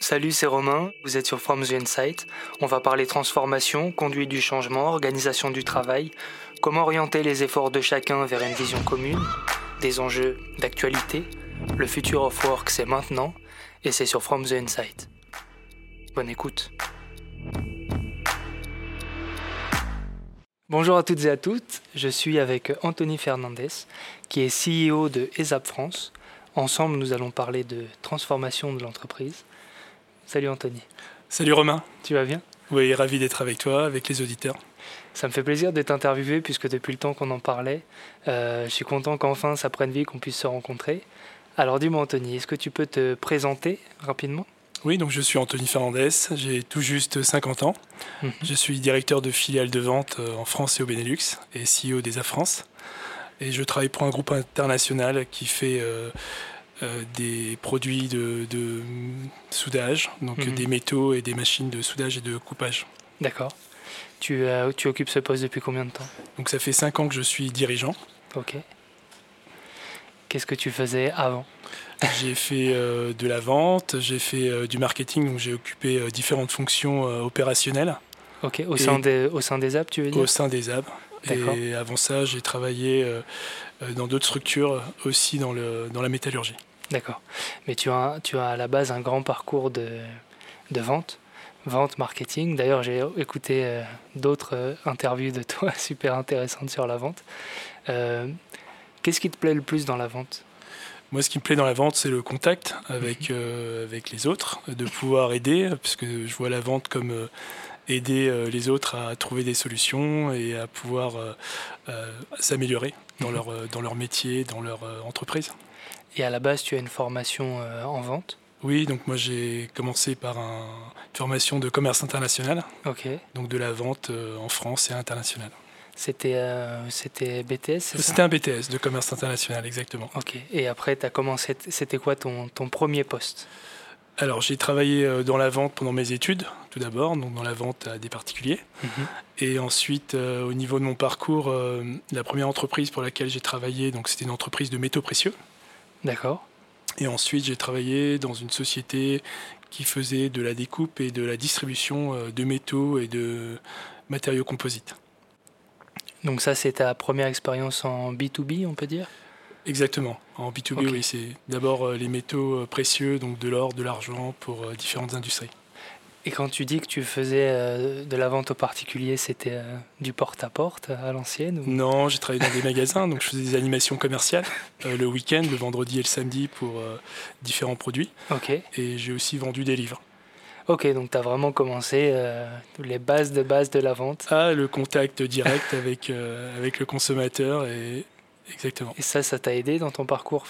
Salut, c'est Romain, vous êtes sur From the Insight. On va parler transformation, conduite du changement, organisation du travail, comment orienter les efforts de chacun vers une vision commune, des enjeux d'actualité. Le future of work, c'est maintenant, et c'est sur From the Insight. Bonne écoute. Bonjour à toutes et à toutes, je suis avec Anthony Fernandez, qui est CEO de ESAP France. Ensemble, nous allons parler de transformation de l'entreprise. Salut Anthony. Salut Romain. Tu vas bien? Oui, ravi d'être avec toi, avec les auditeurs. Ça me fait plaisir de t'interviewer puisque depuis le temps qu'on en parlait, euh, je suis content qu'enfin ça prenne vie, qu'on puisse se rencontrer. Alors dis-moi Anthony, est-ce que tu peux te présenter rapidement? Oui, donc je suis Anthony Fernandez, j'ai tout juste 50 ans. Mhm. Je suis directeur de filiale de vente euh, en France et au Benelux et CEO des France. Et je travaille pour un groupe international qui fait euh, euh, des produits de, soudage, donc mhm. des métaux et des machines de soudage et de coupage. D'accord. Tu, euh, tu occupes ce poste depuis combien de temps? Donc ça fait 5 ans que je suis dirigeant. Ok. Qu'est-ce que tu faisais avant? J'ai fait euh, de la vente, j'ai fait du marketing, donc j'ai occupé différentes fonctions opérationnelles. Ok, au sein, des, au sein des apps, tu veux dire? Au sein des apps. Et avant ça, j'ai travaillé dans d'autres structures aussi dans, le, dans la métallurgie. D'accord. Mais tu as, tu as à la base un grand parcours de, de vente, vente, marketing. D'ailleurs, j'ai écouté euh, d'autres euh, interviews de toi super intéressantes sur la vente. Euh, qu'est-ce qui te plaît le plus dans la vente? Moi, ce qui me plaît dans la vente, c'est le contact avec, mhm. avec les autres, de pouvoir aider, puisque je vois la vente comme aider les autres à trouver des solutions et à pouvoir s'améliorer dans, mhm. leur, dans leur métier, dans leur entreprise. Et à la base, tu as une formation euh, en vente? Oui, donc moi j'ai commencé par une formation de commerce international. Ok. Donc de la vente euh, en France et international. C'était euh, c'était BTS C'était un BTS de commerce international, exactement. Ok. Et après, tu as commencé. C'était quoi ton, ton premier poste? Alors j'ai travaillé dans la vente pendant mes études, tout d'abord, donc dans la vente à des particuliers. Mhm. Et ensuite, au niveau de mon parcours, la première entreprise pour laquelle j'ai travaillé, donc c'était une entreprise de métaux précieux. D'accord. Et ensuite, j'ai travaillé dans une société qui faisait de la découpe et de la distribution euh, de métaux et de matériaux composites. Donc ça, c'est ta première expérience en B2B, on peut dire? Exactement. En B2B, oui, c'est d'abord euh, les métaux euh, précieux, donc de l'or, de l'argent pour différentes industries. Et quand tu dis que tu faisais euh, de la vente aux particuliers, c'était euh, du porte-à-porte à, l'ancienne Non, j'ai travaillé dans des magasins, donc je faisais des animations commerciales euh, le week-end, le vendredi et le samedi pour différents produits. Ok. Et j'ai aussi vendu des livres. Ok, donc tu as vraiment commencé les bases de base de la vente. Ah, le contact direct avec, avec le consommateur et exactement. Et ça, ça t'a aidé dans ton parcours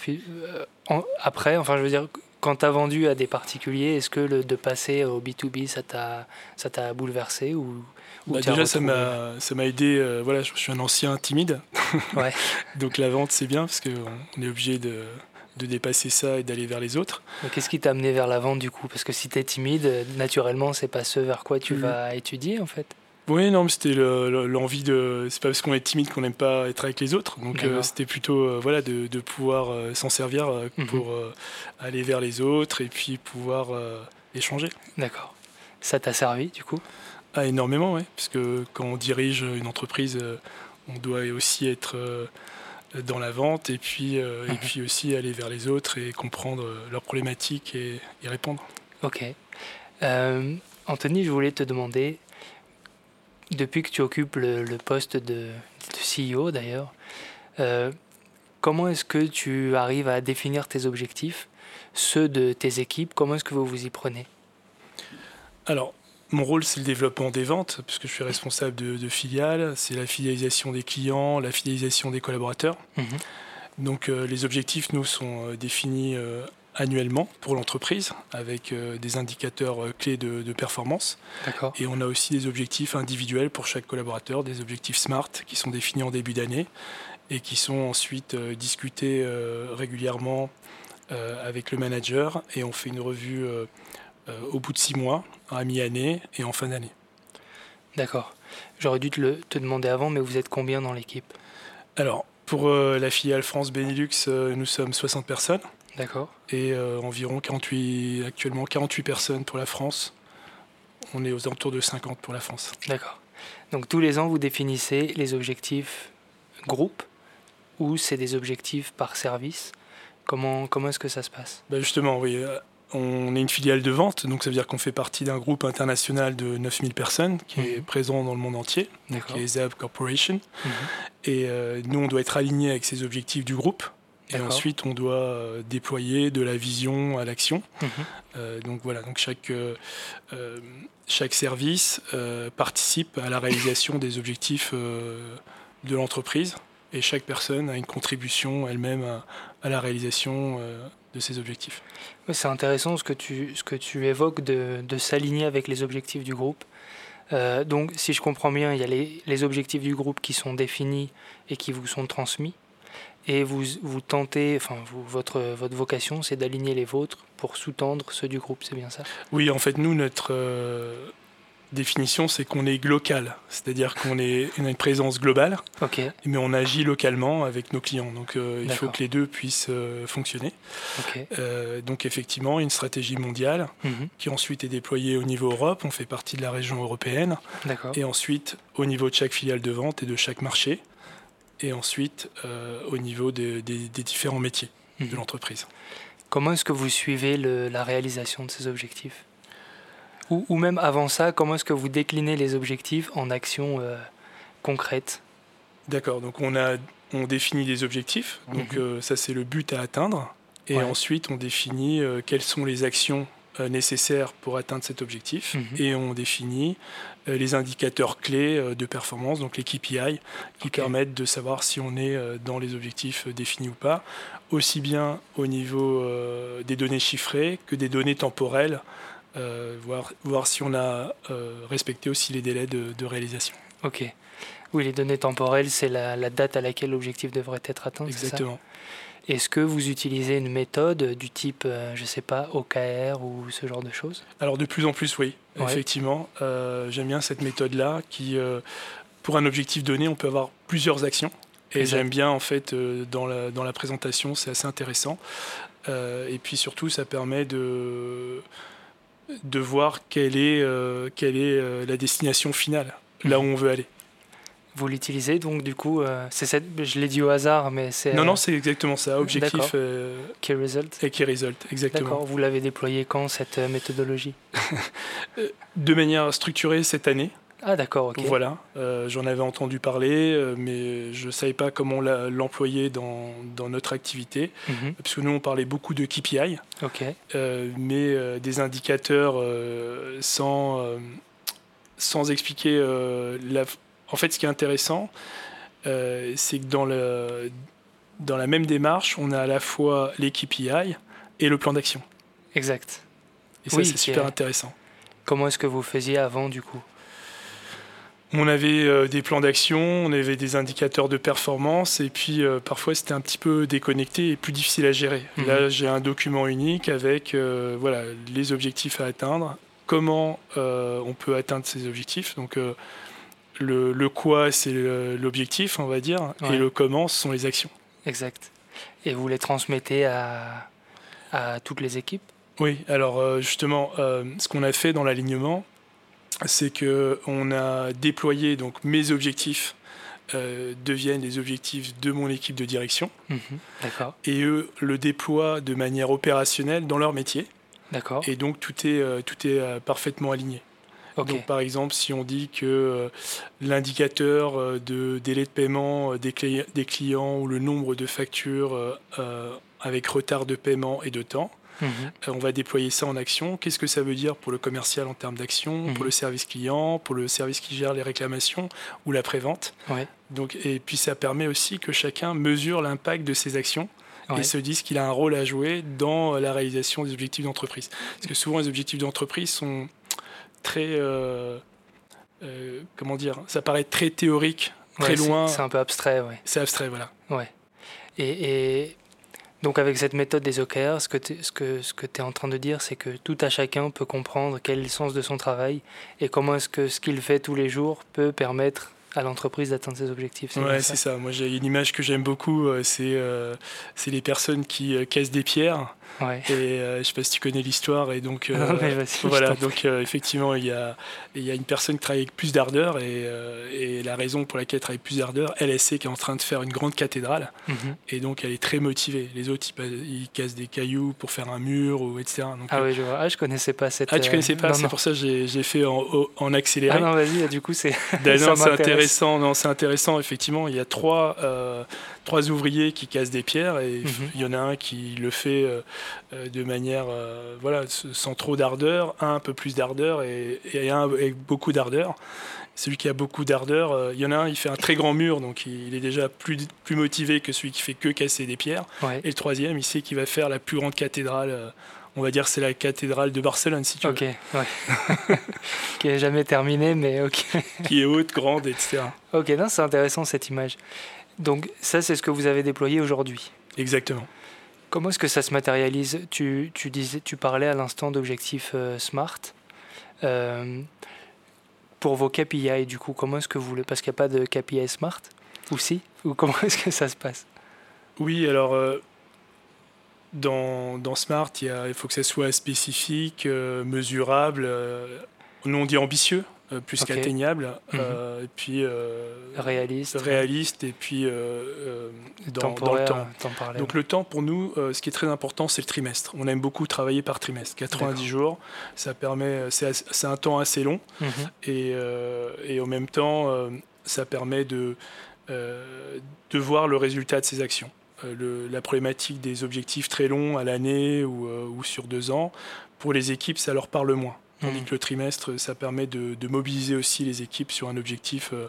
après Enfin, je veux dire, quand tu as vendu à des particuliers, est-ce que le, de passer au B2B, ça t'a, bouleversé ou, bah, Déjà, ça m'a, ça m'a aidé. Euh, voilà, je, suis un ancien timide. Ouais. Donc la vente, c'est bien parce qu'on est obligé de, de dépasser ça et d'aller vers les autres. qu'est-ce qui t'a amené vers la vente du coup? Parce que si tu es timide, naturellement, c'est pas ce vers quoi tu mm. vas étudier en fait. Oui, non, mais c'était l'envie de. C'est pas parce qu'on est timide qu'on n'aime pas être avec les autres. Donc euh, c'était plutôt euh, voilà de, de pouvoir euh, s'en servir mhm. pour aller vers les autres et puis pouvoir échanger. D'accord. Ça t'a servi du coup? Ah, Énormément, oui. Parce que quand on dirige une entreprise, on doit aussi être dans la vente et puis, et mhm. puis aussi aller vers les autres et comprendre leurs problématiques et y répondre. Ok. Anthony, je voulais te demander depuis que tu occupes le, poste de, CEO d'ailleurs, euh, comment est-ce que tu arrives à définir tes objectifs, ceux de tes équipes? Comment est-ce que vous vous y prenez? Alors, mon rôle, c'est le développement des ventes, puisque je suis responsable de, filiales. C'est la fidélisation des clients, la fidélisation des collaborateurs. Mhm. Donc, euh, les objectifs, nous, sont euh, définis annuellement pour l'entreprise avec euh, des indicateurs euh, clés de, performance. Et on a aussi des objectifs individuels pour chaque collaborateur, des objectifs SMART qui sont définis en début d'année et qui sont ensuite euh, discutés régulièrement avec le manager et on fait une revue au bout de six mois, à mi-année et en fin d'année. D'accord. J'aurais dû te, le, te demander avant, mais vous êtes combien dans l'équipe? Alors, pour la filiale France Benelux, nous sommes 60 personnes. D'accord. Et environ 48, actuellement 48 personnes pour la France. On est aux alentours de 50 pour la France. D'accord. Donc tous les ans, vous définissez les objectifs groupe ou c'est des objectifs par service Comment, comment est-ce que ça se passe? Ben Justement, oui. Euh, on est une filiale de vente, donc ça veut dire qu'on fait partie d'un groupe international de 9000 personnes qui est mhm. présent dans le monde entier, qui est ZAB Corporation. Mhm. Et euh, nous, on doit être aligné avec ces objectifs du groupe. Et ensuite, on doit euh, déployer de la vision à l'action. Mhm. donc voilà, donc chaque, chaque service participe à la réalisation des objectifs de l'entreprise et chaque personne a une contribution elle-même à, la réalisation euh, de ses objectifs. c'est intéressant ce que tu, ce que tu évoques de, de s'aligner avec les objectifs du groupe. Euh, donc, si je comprends bien, il y a les, les, objectifs du groupe qui sont définis et qui vous sont transmis. Et vous, vous tentez, enfin, vous, votre, votre vocation, c'est d'aligner les vôtres pour sous-tendre ceux du groupe, c'est bien ça? Oui, en fait, nous, notre, euh, définition, c'est qu'on est local, c'est-à-dire qu'on est, a une présence globale, mais on agit localement avec nos clients. Donc euh, il faut que les deux puissent euh, fonctionner. Donc effectivement, une stratégie mondiale mhm. qui ensuite est déployée au niveau Europe. On fait partie de la région européenne. Et ensuite au niveau de chaque filiale de vente et de chaque marché. Et ensuite au niveau des différents métiers de mhm. l'entreprise. Comment est-ce que vous suivez la réalisation de ces objectifs? Ou, même avant ça, comment est-ce que vous déclinez les objectifs en actions euh, concrètes? D'accord, donc on, a, on définit des objectifs, donc mhm. euh, ça c'est le but à atteindre, et ensuite on définit euh, quelles sont les actions nécessaires pour atteindre cet objectif, mhm. et on définit les indicateurs clés de performance, donc les KPI, qui permettent de savoir si on est dans les objectifs définis ou pas, aussi bien au niveau des données chiffrées que des données temporelles. Euh, voir, voir si on a euh, respecté aussi les délais de, réalisation. Ok. Oui, les données temporelles, c'est la, date à laquelle l'objectif devrait être atteint. Exactement. Est-ce que vous utilisez une méthode du type, euh, je ne sais pas, OKR ou ce genre de choses? Alors de plus en plus, oui, effectivement. j'aime bien cette méthode-là qui, pour un objectif donné, on peut avoir plusieurs actions. Et j'aime bien, en fait, dans, la, dans la présentation, c'est assez intéressant. et puis surtout, ça permet de de voir quelle est, euh, quelle est euh, la destination finale, là où on veut aller. Vous l'utilisez donc du coup, euh, c'est cette, je l'ai dit au hasard, mais c'est... Non, non, c'est exactement ça, objectif... key result. Et key result, exactement. D'accord, vous l'avez déployé quand cette méthodologie? De manière structurée cette année. Ah d'accord, ok. Voilà, euh, j'en avais entendu parler, euh, mais je ne savais pas comment l'employer dans, dans, notre activité, mhm. parce que nous on parlait beaucoup de KPI, euh, mais des indicateurs sans, sans expliquer... La... En fait, ce qui est intéressant, c'est que dans, le, dans la même démarche, on a à la fois les KPI et le plan d'action. Exact. Et ça, c'est super intéressant. Comment est-ce que vous faisiez avant, du coup? On avait euh, des plans d'action, on avait des indicateurs de performance, et puis euh, parfois c'était un petit peu déconnecté et plus difficile à gérer. Mhm. Là, j'ai un document unique avec euh, voilà, les objectifs à atteindre, comment on peut atteindre ces objectifs. Donc, le, quoi, c'est l'objectif, on va dire, et le comment, ce sont les actions. Exact. Et vous les transmettez à, à toutes les équipes? Oui, alors justement, ce qu'on a fait dans l'alignement, c'est que on a déployé donc mes objectifs euh, deviennent les objectifs de mon équipe de direction. Mhm, et eux le déploient de manière opérationnelle dans leur métier. D'accord. Et donc tout est, euh, tout est euh, parfaitement aligné. Donc par exemple, si on dit que l'indicateur de délai de paiement des, des, clients ou le nombre de factures avec retard de paiement et de temps, Mhm. Euh, on va déployer ça en action. Qu'est-ce que ça veut dire pour le commercial en termes d'action, pour mhm. le service client, pour le service qui gère les réclamations ou la prévente. Donc, et puis ça permet aussi que chacun mesure l'impact de ses actions et se dise qu'il a un rôle à jouer dans la réalisation des objectifs d'entreprise. Parce que souvent les objectifs d'entreprise sont très... Euh, euh, comment dire Ça paraît très théorique, très loin. C'est un peu abstrait, oui. C'est abstrait, voilà. Ouais. Et, et donc avec cette méthode des OKR, ce que tu ce que, ce que es en train de dire, c'est que tout à chacun peut comprendre quel est le sens de son travail et comment est-ce que ce qu'il fait tous les jours peut permettre à l'entreprise d'atteindre ses objectifs. Ouais, c'est ça. Moi, j'ai une image que j'aime beaucoup, c'est c'est les personnes qui cassent des pierres Ouais. Et euh, je sais pas si tu connais l'histoire. Et donc, euh, voilà, donc euh, effectivement, il y, a, il y a une personne qui travaille avec plus d'ardeur. Et, et, la raison pour laquelle elle travaille avec plus d'ardeur, elle, sait qu'elle est en train de faire une grande cathédrale. Mhm. Et donc, elle est très motivée. Les autres, ils, cassent des cailloux pour faire un mur, ou, etc. Donc, ah oui, je vois. Ah, je connaissais pas cette. Ah, tu connaissais pas C'est pour ça que j'ai fait en, en, accéléré. Ah non, vas-y, du coup, c'est. c'est intéressant. Non, c'est intéressant, effectivement. Il y a trois trois ouvriers qui cassent des pierres et mhm. il y en a un qui le fait euh, euh, de manière euh, voilà sans trop d'ardeur, un un peu plus d'ardeur et, un avec beaucoup d'ardeur. Celui qui a beaucoup d'ardeur, il y en a un, il fait un très grand mur, donc il, est déjà plus, plus motivé que celui qui fait que casser des pierres. Et le troisième, il sait qu'il va faire la plus grande cathédrale on va dire c'est la cathédrale de Barcelone si tu veux. Ok, ouais. qui n'est jamais terminée, mais ok. qui est haute, grande, etc. Ok, c'est intéressant cette image. Donc ça, c'est ce que vous avez déployé aujourd'hui. Exactement. Comment est-ce que ça se matérialise? Tu, disais, tu parlais à l'instant d'objectifs euh, SMART. Euh, pour vos KPI, du coup, comment est-ce que vous voulez Parce qu'il n'y a pas de KPI SMART Ou si Ou comment est-ce que ça se passe? Oui, alors euh, dans, dans, Smart, il, il, faut que ça soit spécifique, mesurable. nous, on dit ambitieux. Euh, plus qu'atteignable, mhm. euh, et puis euh, réaliste, réaliste, et puis dans, le temps. Donc le temps pour nous, ce qui est très important, c'est le trimestre. On aime beaucoup travailler par trimestre, 90 jours. Ça permet, c'est un temps assez long, mhm. et, et, en même temps, ça permet de de voir le résultat de ses actions. Le, la problématique des objectifs très longs à l'année ou, ou, sur deux ans, pour les équipes, ça leur parle moins. Tandis que le trimestre, ça permet de, mobiliser aussi les équipes sur un objectif. Euh,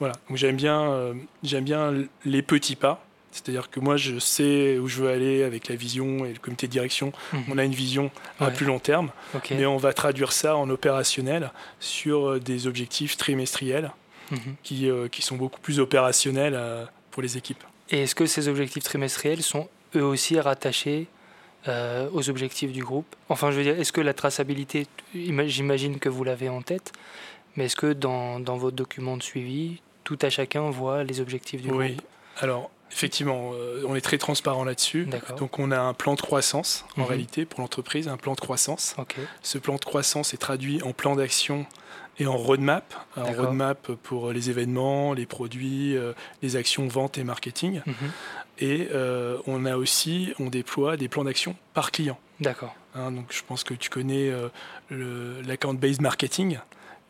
voilà. Donc j'aime bien, euh, j'aime bien les petits pas. C'est-à-dire que moi, je sais où je veux aller avec la vision et le comité de direction. Mhm. On a une vision à plus long terme, mais on va traduire ça en opérationnel sur euh, des objectifs trimestriels mhm. qui, qui sont beaucoup plus opérationnels pour les équipes. Et est-ce que ces objectifs trimestriels sont eux aussi rattachés euh, aux objectifs du groupe Enfin, je veux dire, est-ce que la traçabilité, j'imagine que vous l'avez en tête, mais est-ce que dans, dans, votre document de suivi, tout à chacun voit les objectifs du groupe? Oui, alors effectivement, euh, on est très transparent là-dessus. Donc on a un plan de croissance, en mhm. réalité, pour l'entreprise, un plan de croissance. Ce plan de croissance est traduit en plan d'action et en roadmap. Un roadmap pour les événements, les produits, euh, les actions vente et marketing. Mhm. Et euh, on a aussi, on déploie des plans d'action par client. D'accord. Hein, donc je pense que tu connais euh, l'account-based marketing.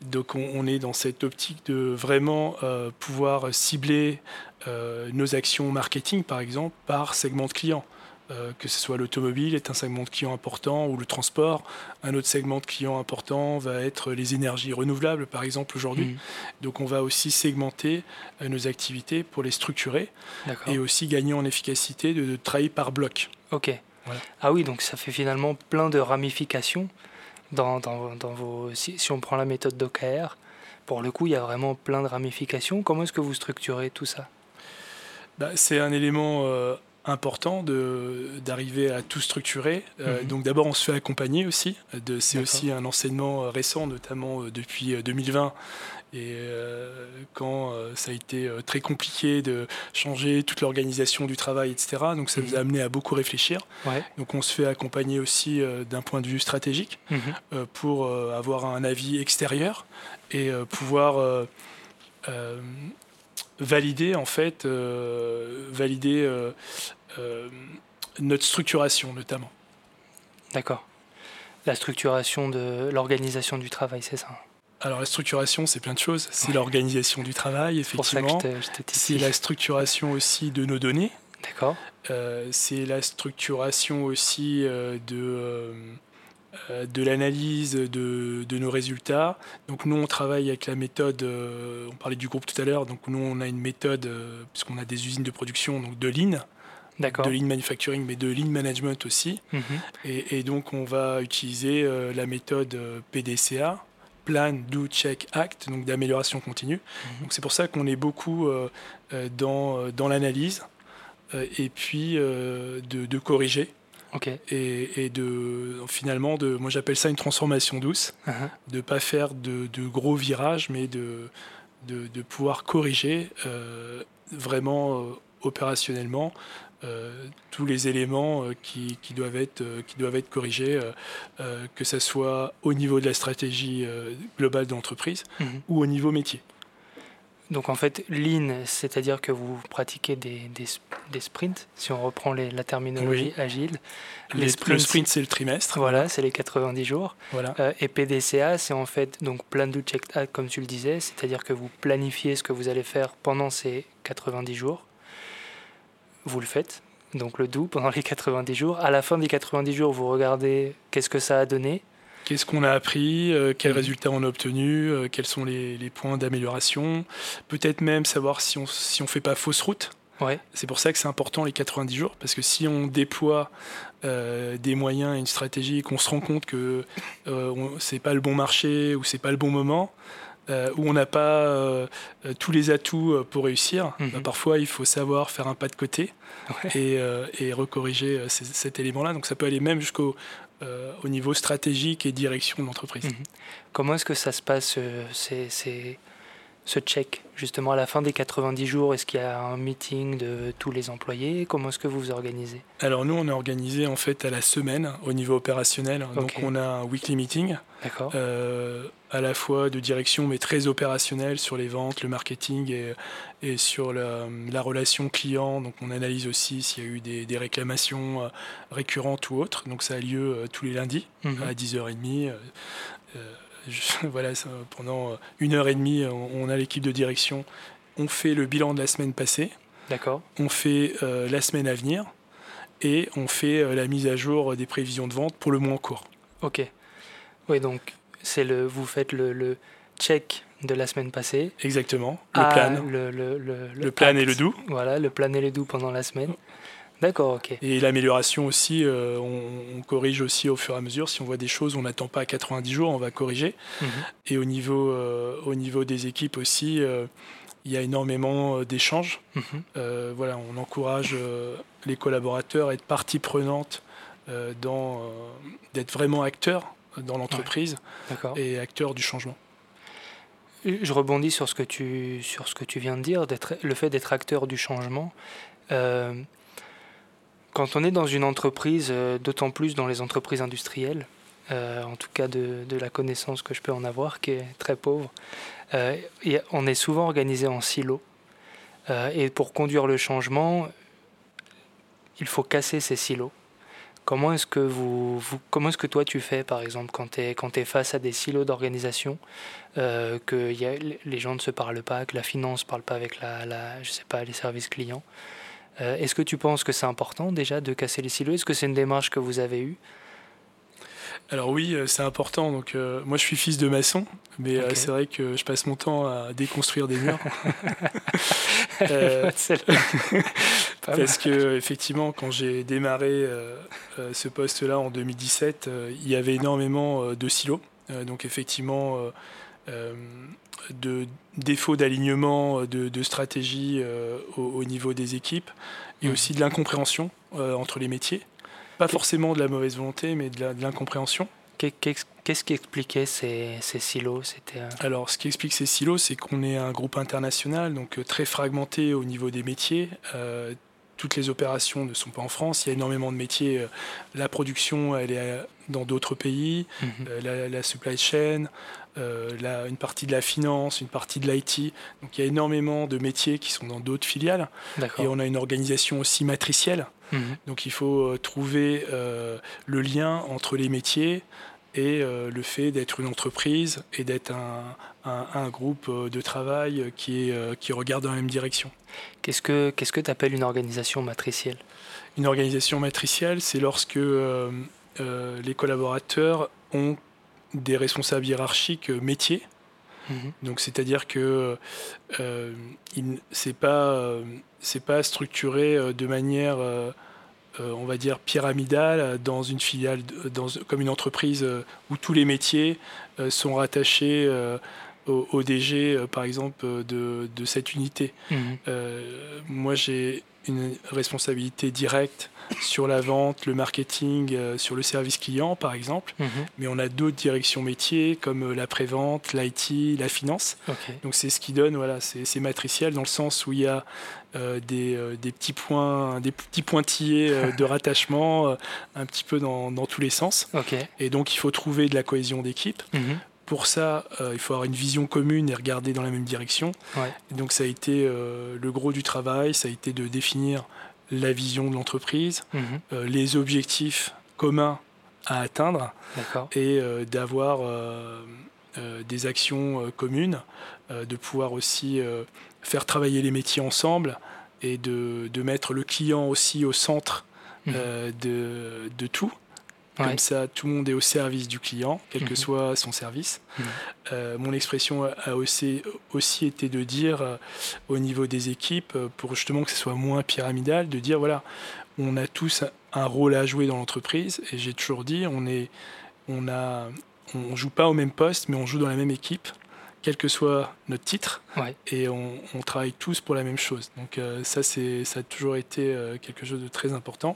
Donc on, est dans cette optique de vraiment pouvoir cibler nos actions marketing, par exemple, par segment de client. Euh, que ce soit l'automobile est un segment de clients important ou le transport. Un autre segment de clients important va être les énergies renouvelables, par exemple, aujourd'hui. Mmh. Donc on va aussi segmenter euh, nos activités pour les structurer et aussi gagner en efficacité de, travailler par bloc. Ok. Ah oui, donc ça fait finalement plein de ramifications dans, dans, dans vos... Si, si, on prend la méthode d'OKR, pour le coup, il y a vraiment plein de ramifications. Comment est-ce que vous structurez tout ça? Bah, C'est un élément... Euh, important d'arriver à tout structurer. Euh, mhm. Donc d'abord, on se fait accompagner aussi. C'est aussi un enseignement récent, notamment euh, depuis 2020. Euh, et quand ça a été très compliqué de changer toute l'organisation du travail, etc. Donc ça nous a mhm. amené à beaucoup réfléchir. Donc on se fait accompagner aussi d'un point de vue stratégique mhm. pour avoir un avis extérieur et pouvoir valider en fait euh, valider euh, euh, notre structuration notamment. D'accord. La structuration de l'organisation du travail, c'est ça alors la structuration, c'est plein de choses. C'est l'organisation du travail, effectivement. C'est la structuration aussi de nos données. D'accord. c'est la structuration aussi de euh, de l'analyse de, nos résultats. Donc nous, on travaille avec la méthode, euh, on parlait du groupe tout à l'heure, donc nous, on a une méthode, euh, puisqu'on a des usines de production, donc de lean, de lean manufacturing, mais de lean management aussi. Mhm. et, donc on va utiliser la méthode PDCA, Plan, Do, Check, Act, donc d'amélioration continue. Mhm. Donc c'est pour ça qu'on est beaucoup dans, dans l'analyse et puis de, de corriger. Et, de finalement, de, moi j'appelle ça une transformation douce, uh-huh. de ne pas faire de, gros virages, mais de, de, pouvoir corriger vraiment opérationnellement tous les éléments qui, doivent être, qui doivent être corrigés, que ce soit au niveau de la stratégie globale d'entreprise mhm. ou au niveau métier. Donc en fait, lean, c'est-à-dire que vous pratiquez des, des, sprints, si on reprend la terminologie agile. Les le sprint, c'est le trimestre. Voilà, c'est les 90 jours. Voilà. Euh, et PDCA, c'est en fait donc plan do check act, comme tu le disais, c'est-à-dire que vous planifiez ce que vous allez faire pendant ces 90 jours. Vous le faites, donc le do pendant les 90 jours. À la fin des 90 jours, vous regardez qu'est-ce que ça a donné Qu'est-ce qu'on a appris euh, Quels résultats on a obtenus euh, Quels sont les, points d'amélioration Peut-être même savoir si on ne si on fait pas fausse route. Ouais. C'est pour ça que c'est important les 90 jours, parce que si on déploie euh, des moyens et une stratégie et qu'on se rend compte que euh, c'est pas le bon marché ou c'est pas le bon moment, où on n'a pas tous les atouts pour réussir, bah, parfois il faut savoir faire un pas de côté et, et, recorriger cet élément-là. Donc ça peut aller même jusqu'au euh, au niveau stratégique et direction de l'entreprise. Mhm. Comment est-ce que ça se passe, euh, ce check Justement, à la fin des 90 jours, est-ce qu'il y a un meeting de tous les employés? Comment est-ce que vous vous organisez? Alors nous, on est organisé en fait à la semaine au niveau opérationnel. Donc on a un weekly meeting. Euh, à la fois de direction mais très opérationnel sur les ventes, le marketing et, et sur la, relation client. Donc on analyse aussi s'il y a eu des, réclamations euh, récurrentes ou autres. Donc ça a lieu euh, tous les lundis mhm. à 10h30. voilà, pendant une heure et demie, on a l'équipe de direction. On fait le bilan de la semaine passée. D'accord. On fait euh, la semaine à venir et on fait euh, la mise à jour des prévisions de vente pour le mois en cours. Ok. Oui, donc c'est le, vous faites le, check de la semaine passée. Exactement. Le plan. Le, le, le plan et le doux. Voilà, le plan et le doux pendant la semaine. D'accord, ok. Et l'amélioration aussi, euh, on, corrige aussi au fur et à mesure. Si on voit des choses, on n'attend pas à 90 jours, on va corriger. Mhm. Et au niveau, euh, au niveau des équipes aussi, euh, il y a énormément d'échanges. Mhm. voilà, on encourage les collaborateurs à être partie prenante, dans, d'être vraiment acteurs dans l'entreprise et acteurs du changement. Je rebondis sur ce que tu, sur ce que tu viens de dire, le fait d'être acteur du changement. Quand on est dans une entreprise, euh, d'autant plus dans les entreprises industrielles, euh, en tout cas de, la connaissance que je peux en avoir, qui est très pauvre, euh, on est souvent organisé en silos. et pour conduire le changement, il faut casser ces silos. Comment est-ce que, vous, comment est-ce que toi tu fais, par exemple, quand tu es, face à des silos d'organisation, que les gens ne se parlent pas, que la finance ne parle pas avec la, la, je sais pas, les services clients euh, est-ce que tu penses que c'est important déjà de casser les silos? Est-ce que c'est une démarche que vous avez eue? Alors oui, euh, c'est important. Donc euh, moi, je suis fils de maçon, mais c'est vrai que je passe mon temps à déconstruire des murs. parce que effectivement, quand j'ai démarré ce poste-là en 2017, il y avait énormément de silos. donc effectivement, de défaut d'alignement, euh, de, stratégie euh, au, niveau des équipes, et mmh. aussi de l'incompréhension euh, entre les métiers. Pas forcément de la mauvaise volonté, mais de l'incompréhension. Qu'est-ce qui expliquait ces, silos? Alors, ce qui explique ces silos, c'est qu'on est un groupe international, donc très fragmenté au niveau des métiers. toutes les opérations ne sont pas en France. Il y a énormément de métiers. La production, elle est dans d'autres pays. Mmh. La, la, supply chain, euh, une partie de la finance, une partie de l'IT. Donc il y a énormément de métiers qui sont dans d'autres filiales. Et on a une organisation aussi matricielle. Mhm. Donc il faut euh, trouver euh, le lien entre les métiers et le fait d'être une entreprise et d'être un, groupe de travail qui, est, qui regarde dans la même direction. Qu'est-ce que tu que appelles une organisation matricielle? Une organisation matricielle, c'est lorsque les collaborateurs ont des responsables hiérarchiques euh, métiers. Mhm. Donc c'est-à-dire que euh, c'est pas euh, c'est pas structuré de manière on va dire pyramidale dans une filiale dans, comme une entreprise où tous les métiers sont rattachés au, DG par exemple de, de cette unité. Mhm. moi j'ai une responsabilité directe sur la vente, le marketing, euh, sur le service client par exemple, mhm. mais on a d'autres directions métiers comme euh, la prévente, l'IT, la finance. Donc c'est ce qui donne, voilà, c'est matriciel dans le sens où il y a euh, des, des, petits points, des petits pointillés de rattachement un petit peu dans, dans tous les sens. Et donc il faut trouver de la cohésion d'équipe. Mhm. Pour ça, il faut avoir une vision commune et regarder dans la même direction. donc ça a été le gros du travail, ça a été de définir la vision de l'entreprise, mhm. euh, les objectifs communs à atteindre et euh, d'avoir euh, des actions communes, de pouvoir aussi faire travailler les métiers ensemble et de, mettre le client aussi au centre mhm. de, de, tout. Comme ça, tout le monde est au service du client, quel que mhm. soit son service. Mhm. Euh, mon expression a aussi, aussi été de dire euh, au niveau des équipes, euh, pour justement que ce soit moins pyramidal, de dire voilà, on a tous un rôle à jouer dans l'entreprise. Et j'ai toujours dit, on est, on a, on joue pas au même poste, mais on joue dans la même équipe quel que soit notre titre, et on, travaille tous pour la même chose. Donc euh, ça, c'est, ça a toujours été euh, quelque chose de très important.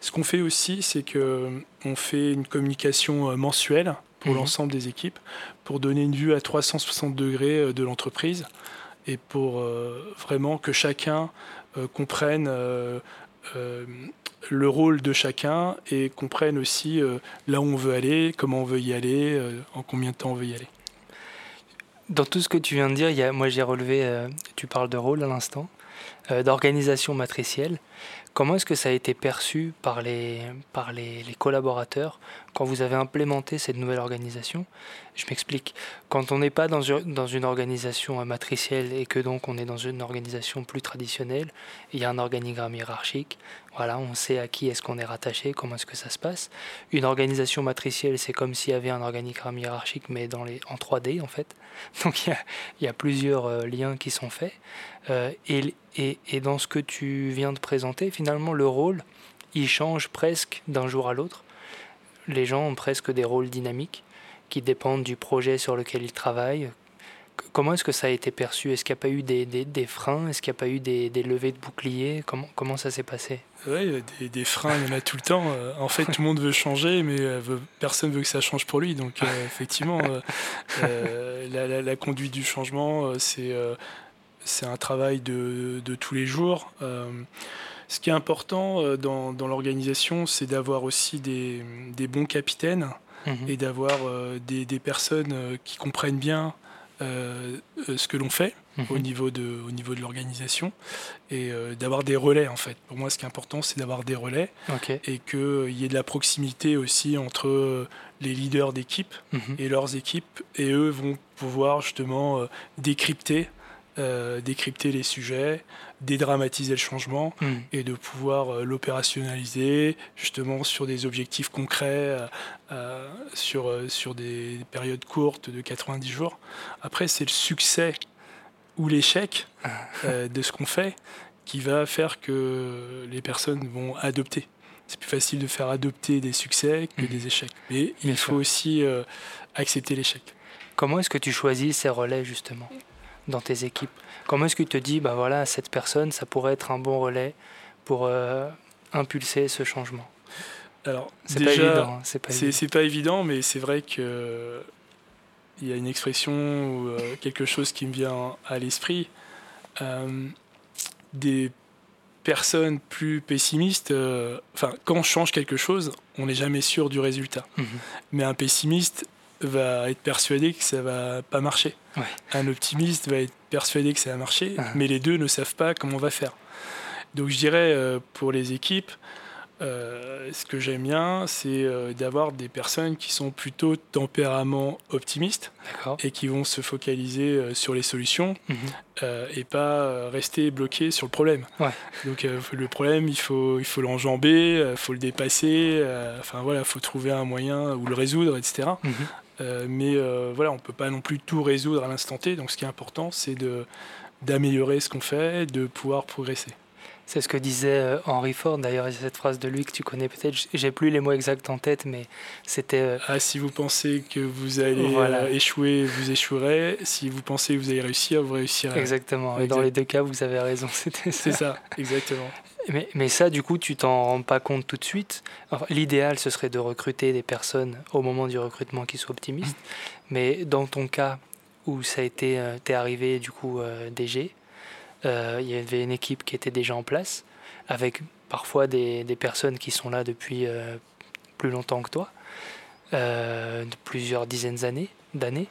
Ce qu'on fait aussi, c'est que on fait une communication euh, mensuelle pour mhm. l'ensemble des équipes, pour donner une vue à 360 degrés de l'entreprise, et pour vraiment que chacun comprenne le rôle de chacun et comprenne aussi là où on veut aller, comment on veut y aller, en combien de temps on veut y aller. Dans tout ce que tu viens de dire, moi j'ai relevé, euh, tu parles de rôle à l'instant, euh, d'organisation matricielle. Comment est-ce que ça a été perçu par les, collaborateurs quand vous avez implémenté cette nouvelle organisation Je m'explique. Quand on n'est pas dans une, organisation matricielle et que donc on est dans une organisation plus traditionnelle, il y a un organigramme hiérarchique, voilà, on sait à qui est-ce qu'on est rattaché, comment est-ce que ça se passe. Une organisation matricielle, c'est comme s'il y avait un organigramme hiérarchique, mais dans les, en 3D en fait. Donc il y a, plusieurs euh, liens qui sont faits. Euh, et, dans ce que tu viens de présenter, finalement, le rôle, il change presque d'un jour à l'autre. Les gens ont presque des rôles dynamiques qui dépendent du projet sur lequel ils travaillent, Comment est-ce que ça a été perçu? Est-ce qu'il n'y a pas eu des, des, freins? Est-ce qu'il n'y a pas eu des, des, levées de boucliers? Comment, comment ça s'est passé? Oui, des, freins, il y en a tout le temps. Euh, en fait, tout le monde veut changer, mais euh, personne ne veut que ça change pour lui. Donc, euh, effectivement, la, conduite du changement, c'est c'est un travail de, de, tous les jours. Ce qui est important dans, dans l'organisation, c'est d'avoir aussi des, des, bons capitaines mhm. et d'avoir des, des, personnes qui comprennent bien euh, euh, ce que l'on fait mhm. au niveau de, au niveau de l'organisation et euh, d'avoir des relais en fait. Pour moi, ce qui est important, c'est d'avoir des relais et qu'il y ait de la proximité aussi entre les leaders d'équipe mhm. et leurs équipes et eux vont pouvoir justement décrypter euh, décrypter les sujets, dédramatiser le changement hmm. et de pouvoir euh, l'opérationnaliser justement sur des objectifs concrets, euh, sur, sur des périodes courtes de 90 jours. Après, c'est le succès ou l'échec de ce qu'on fait qui va faire que les personnes vont adopter. C'est plus facile de faire adopter des succès que hmm. des échecs. Mais il faut aussi accepter l'échec. Comment est-ce que tu choisis ces relais justement? Dans tes équipes Comment est-ce que tu te dis, bah voilà, cette personne, ça pourrait être un bon relais pour euh, impulser ce changement? Alors, c'est pas évident. Hein, c'est pas, évident. pas évident, mais c'est vrai que il y a une expression ou euh, quelque chose qui me vient à l'esprit. Euh, des personnes plus pessimistes, enfin, quand on change quelque chose, on n'est jamais sûr du résultat. Mhm. Mais un pessimiste, va être persuadé que ça va pas marcher. Un optimiste va être persuadé que ça va marcher, ah. mais les deux ne savent pas comment on va faire. Donc je dirais euh, pour les équipes, euh, ce que j'aime bien, c'est euh, d'avoir des personnes qui sont plutôt tempérament optimistes et qui vont se focaliser sur les solutions mhm. et pas rester bloqués sur le problème. Donc le problème, il faut il faut l'enjamber, il faut le dépasser. enfin voilà, il faut trouver un moyen ou le résoudre, etc. Euh, mais euh, voilà, on ne peut pas non plus tout résoudre à l'instant T. Donc ce qui est important, c'est d'améliorer ce qu'on fait, de pouvoir progresser. C'est ce que disait euh, Henry Ford, d'ailleurs, cette phrase de lui que tu connais peut-être. J'ai plus les mots exacts en tête, mais c'était. Ah, si vous pensez que vous allez échouer, vous échouerez. Si vous pensez que vous allez réussir, vous réussirez. Exactement. Et dans les deux cas, vous avez raison. C'était C'est ça, exactement. Mais, mais, ça, du coup, tu t'en rends pas compte tout de suite. L'idéal, ce serait de recruter des personnes au moment du recrutement qui soient optimistes. Mais dans ton cas, où ça a été, t'es arrivé du coup DG, euh, il y avait une équipe qui était déjà en place, avec parfois des, des personnes qui sont là depuis euh, plus longtemps que toi, euh, de plusieurs dizaines d'années. d'années.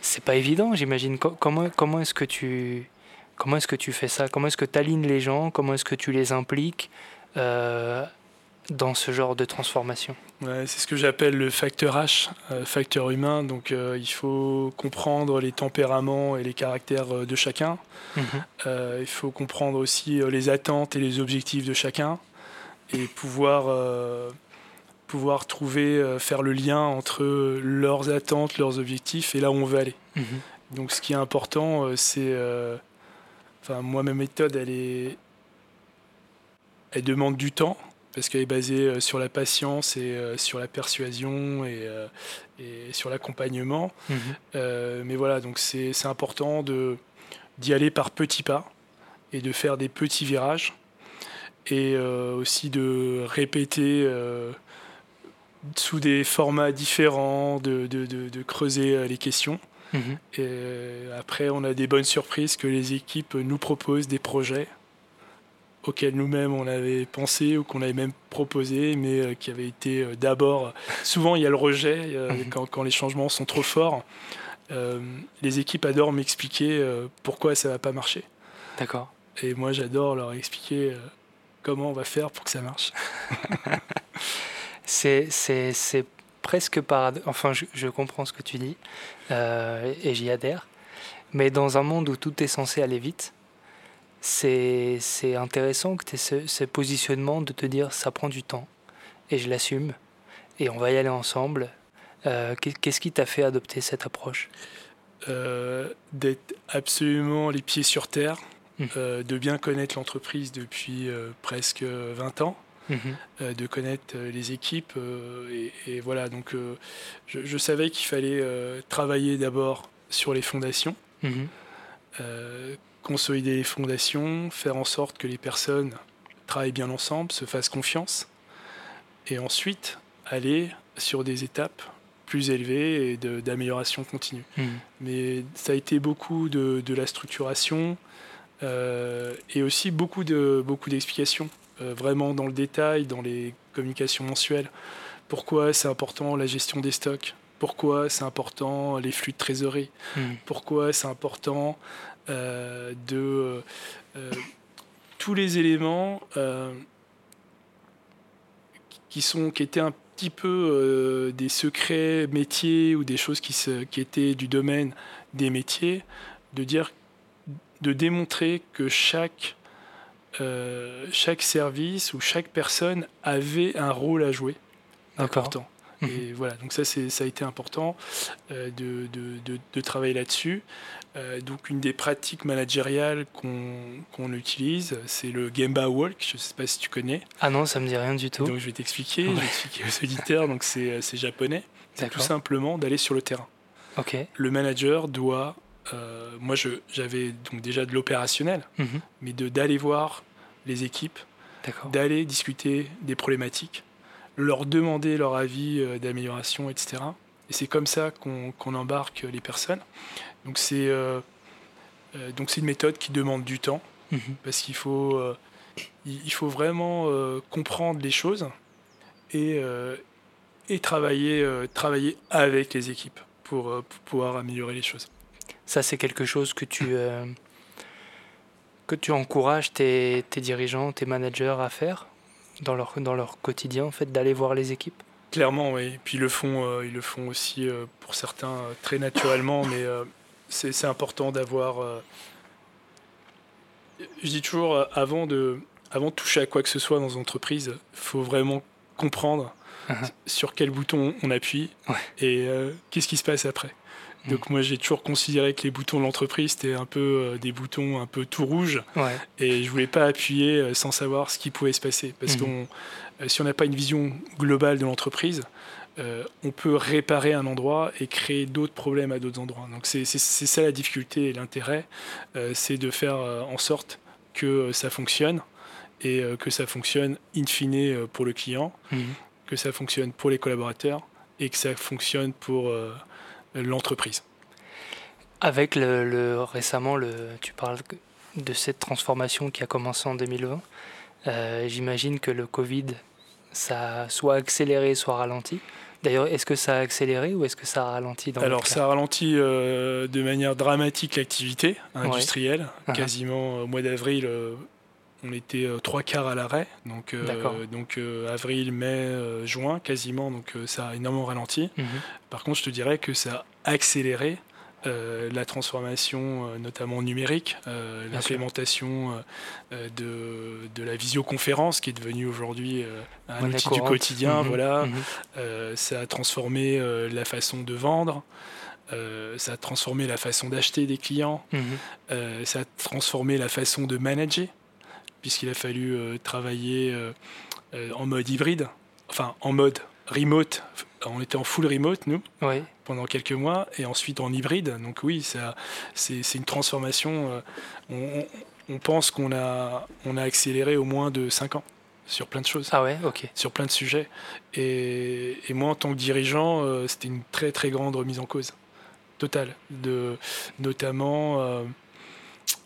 C'est pas évident, j'imagine. Comment, comment est-ce que tu comment est-ce que tu fais ça? Comment est-ce que tu alignes les gens? Comment est-ce que tu les impliques dans ce genre de transformation? C'est ce que j'appelle le facteur H, euh, facteur humain. Donc euh, il faut comprendre les tempéraments et les caractères euh, de chacun. Mhm. il faut comprendre aussi les attentes et les objectifs de chacun et pouvoir, pouvoir trouver, faire le lien entre leurs attentes, leurs objectifs et là où on veut aller. Mhm. Donc ce qui est important, c'est... Enfin, moi, ma méthode, elle est... Elle demande du temps parce qu'elle est basée euh, sur la patience et euh, sur la persuasion et, euh, sur l'accompagnement. Mhm. mais voilà, donc c'est important d'y aller par petits pas et de faire des petits virages et aussi de répéter sous des formats différents, de, de, creuser les questions. Mhm. Et après, on a des bonnes surprises que les équipes nous proposent des projets auxquels nous-mêmes on avait pensé ou qu'on avait même proposé, mais euh, qui avait été euh, d'abord. Souvent, il y a le rejet euh, mhm. quand, les changements sont trop forts. les équipes adorent m'expliquer pourquoi ça va pas marcher. D'accord. Et moi, j'adore leur expliquer comment on va faire pour que ça marche. c'est presque par. Enfin, je, je, comprends ce que tu dis et j'y adhère. Mais dans un monde où tout est censé aller vite, c'est intéressant que tu aies ce, positionnement de te dire ça prend du temps et je l'assume et on va y aller ensemble. Euh, qu'est-ce qui t'a fait adopter cette approche? Euh, D'être absolument les pieds sur terre, mmh. euh, de bien connaître l'entreprise depuis presque 20 ans. Mmh. de connaître les équipes et, voilà donc je, savais qu'il fallait travailler d'abord sur les fondations mmh consolider les fondations, faire en sorte que les personnes travaillent bien ensemble, se fassent confiance, et ensuite aller sur des étapes plus élevées et d'amélioration continue. Hmm. Mais ça a été beaucoup de, la structuration euh, et aussi beaucoup de beaucoup d'explications, euh, vraiment dans le détail, dans les communications mensuelles. Pourquoi c'est important la gestion des stocks? Pourquoi c'est important les flux de trésorerie, hmm. pourquoi c'est important euh, de euh, euh, tous les éléments qui, sont, qui étaient un petit peu des secrets métiers ou des choses qui, se, qui étaient du domaine des métiers, de dire, de démontrer que chaque chaque service ou chaque personne avait un rôle à jouer important. Et mhm. voilà, donc ça, ça a été important de, de, de, travailler là-dessus. Euh, donc une des pratiques managériales qu'on utilise, c'est le Gemba Walk. Je ne sais pas si tu connais. Ah non, ça me dit rien du tout. Donc je vais t'expliquer. Je vais expliquer aux auditeurs. Donc c'est japonais. C'est tout simplement d'aller sur le terrain. Ok. Le manager doit. Euh, moi, j'avais donc déjà de l'opérationnel, mhm. mais de d'aller voir les équipes, d'aller discuter des problématiques, leur demander leur avis euh, d'amélioration, etc. Et c'est comme ça qu'on embarque les personnes. Donc c'est euh, donc c'est une méthode qui demande du temps mhm. parce qu'il faut euh, il faut vraiment comprendre les choses et, et travailler travailler avec les équipes pour, pouvoir améliorer les choses. Ça c'est quelque chose que tu que tu encourages tes, tes, dirigeants, tes managers à faire dans leur, dans leur quotidien, en fait, d'aller voir les équipes? Clairement, oui. Puis ils le font, ils le font aussi pour certains très naturellement, mais c'est important d'avoir. Euh, je dis toujours, euh, avant de, avant de toucher à quoi que ce soit dans une entreprise, il faut vraiment comprendre uh-huh. sur quel bouton on appuie et euh, qu'est-ce qui se passe après. Mmh. Donc moi j'ai toujours considéré que les boutons de l'entreprise c'était un peu des boutons un peu tout rouges et je voulais pas appuyer sans savoir ce qui pouvait se passer parce que si on n'a pas une vision globale de l'entreprise, euh, on peut réparer un endroit et créer d'autres problèmes à d'autres endroits. Donc c'est ça la difficulté et l'intérêt, euh, c'est de faire euh, en sorte que ça fonctionne et que ça fonctionne in fine pour le client, mhm. que ça fonctionne pour les collaborateurs et que ça fonctionne pour l'entreprise. Avec le, récemment, le, tu parles de cette transformation qui a commencé en 2020. J'imagine que le Covid, ça a soit accéléré, soit ralenti. D'ailleurs, est-ce que ça a accéléré ou est-ce que ça a ralenti dans Alors, ça a ralenti euh, de manière dramatique l'activité industrielle. Uh-huh. Quasiment au mois d'avril, euh, on était euh, trois quarts à l'arrêt. Donc, donc avril, mai, juin, quasiment. Donc, ça a énormément ralenti. Mm-hmm. Par contre, je te dirais que ça a accéléré euh, la transformation euh, notamment numérique, euh, l'implémentation de, de, la visioconférence qui est devenue aujourd'hui un outil du quotidien. Mhm. Voilà. Mhm. ça a transformé la façon de vendre. ça a transformé la façon d'acheter des clients, mhm. ça a transformé la façon de manager, puisqu'il a fallu travailler en mode hybride, enfin en mode remote, on était en full remote, nous, pendant quelques mois, et ensuite en hybride. Donc oui, c'est une transformation. Euh, on, pense qu'on a, on a accéléré au moins de 5 ans sur plein de choses. Ah ouais, ok. Sur plein de sujets. Et, moi, en tant que dirigeant, euh, c'était une très très grande remise en cause, totale. De, notamment, euh,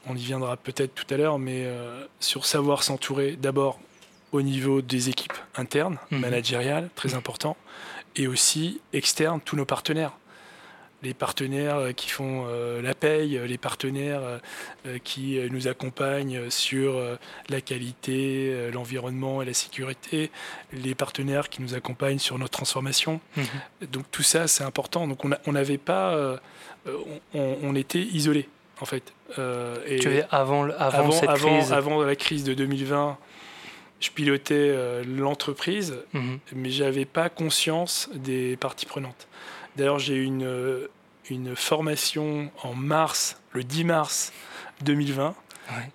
on y viendra peut-être tout à l'heure, mais sur savoir s'entourer d'abord au niveau des équipes internes, mhm. managériales, très important, et aussi externes, tous nos partenaires. Les partenaires euh, qui font euh, la paye, les partenaires euh, qui nous accompagnent sur la qualité, l'environnement et la sécurité, les partenaires qui nous accompagnent sur notre transformation. Mhm. Donc tout ça, c'est important. Donc on n'avait pas, on, était isolés en fait. et tu avant, avant, cette crise. avant la crise de 2020 je pilotais euh, l'entreprise, mhm. mais je n'avais pas conscience des parties prenantes. D'ailleurs, j'ai eu une, euh, une formation en mars, le 10 mars 2020,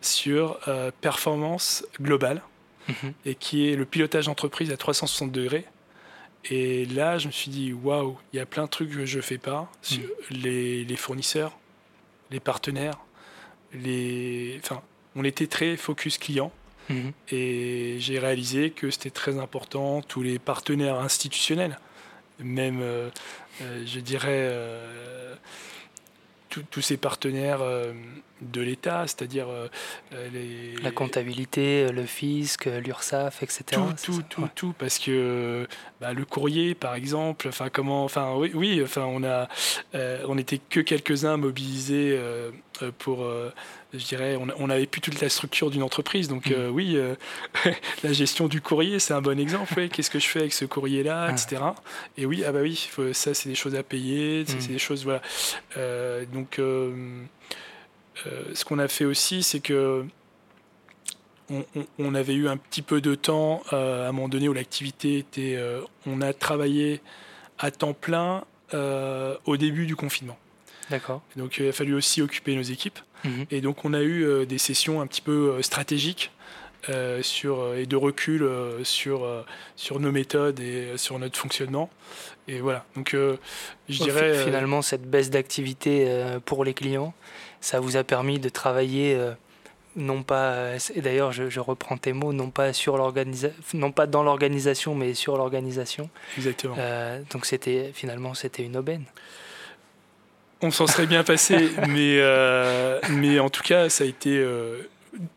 sur euh, performance globale, mhm. et qui est le pilotage d'entreprise à 360 degrés. Et là, je me suis dit, waouh, il y a plein de trucs que je ne fais pas. Les, les, fournisseurs, les partenaires, les... Enfin, on était très focus client. Mhm. Et j'ai réalisé que c'était très important, tous les partenaires institutionnels, même, euh, euh, je dirais, euh, tous ces partenaires de l'État, c'est-à-dire les... La comptabilité, le fisc, l'URSSAF, etc. Tout, tout, tout, tout, parce que bah, le courrier, par exemple, enfin, comment, enfin, oui, oui enfin, on a, on n'était que quelques-uns mobilisés pour je dirais, on n'avait plus toute la structure d'une entreprise. Donc mm. euh, oui, euh, la gestion du courrier, c'est un bon exemple. Qu'est-ce que je fais avec ce courrier-là, ah. etc. Et oui, ah bah oui, ça c'est des choses à payer, c'est mm. des choses voilà. Euh, donc ce qu'on a fait aussi, c'est que on, avait eu un petit peu de temps à un moment donné où l'activité était, on a travaillé à temps plein au début du confinement. D'accord. Donc il a fallu aussi occuper nos équipes. Mhm. Et donc on a eu euh, des sessions un petit peu euh, stratégiques euh, sur, et de recul sur, sur nos méthodes et sur notre fonctionnement. Et voilà, donc je dirais... Finalement, cette baisse d'activité pour les clients, ça vous a permis de travailler non pas, et d'ailleurs je, reprends tes mots, non pas, sur non pas dans l'organisation, mais sur l'organisation. Exactement. donc c'était finalement c'était une aubaine on s'en serait bien passé, mais, euh, mais en tout cas, ça a été euh,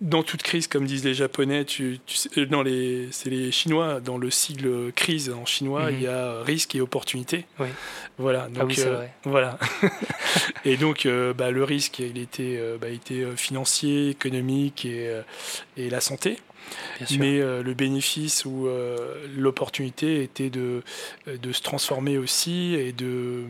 dans toute crise, comme disent les Japonais, tu, euh, dans les, c'est les Chinois, dans le sigle crise en chinois, il y a risque et opportunité. Oui. Voilà. Donc, ah oui, vrai. voilà. et donc, bah, le risque, il était, bah, était financier, économique et, et la santé. Mais le bénéfice ou l'opportunité était de, de se transformer aussi et de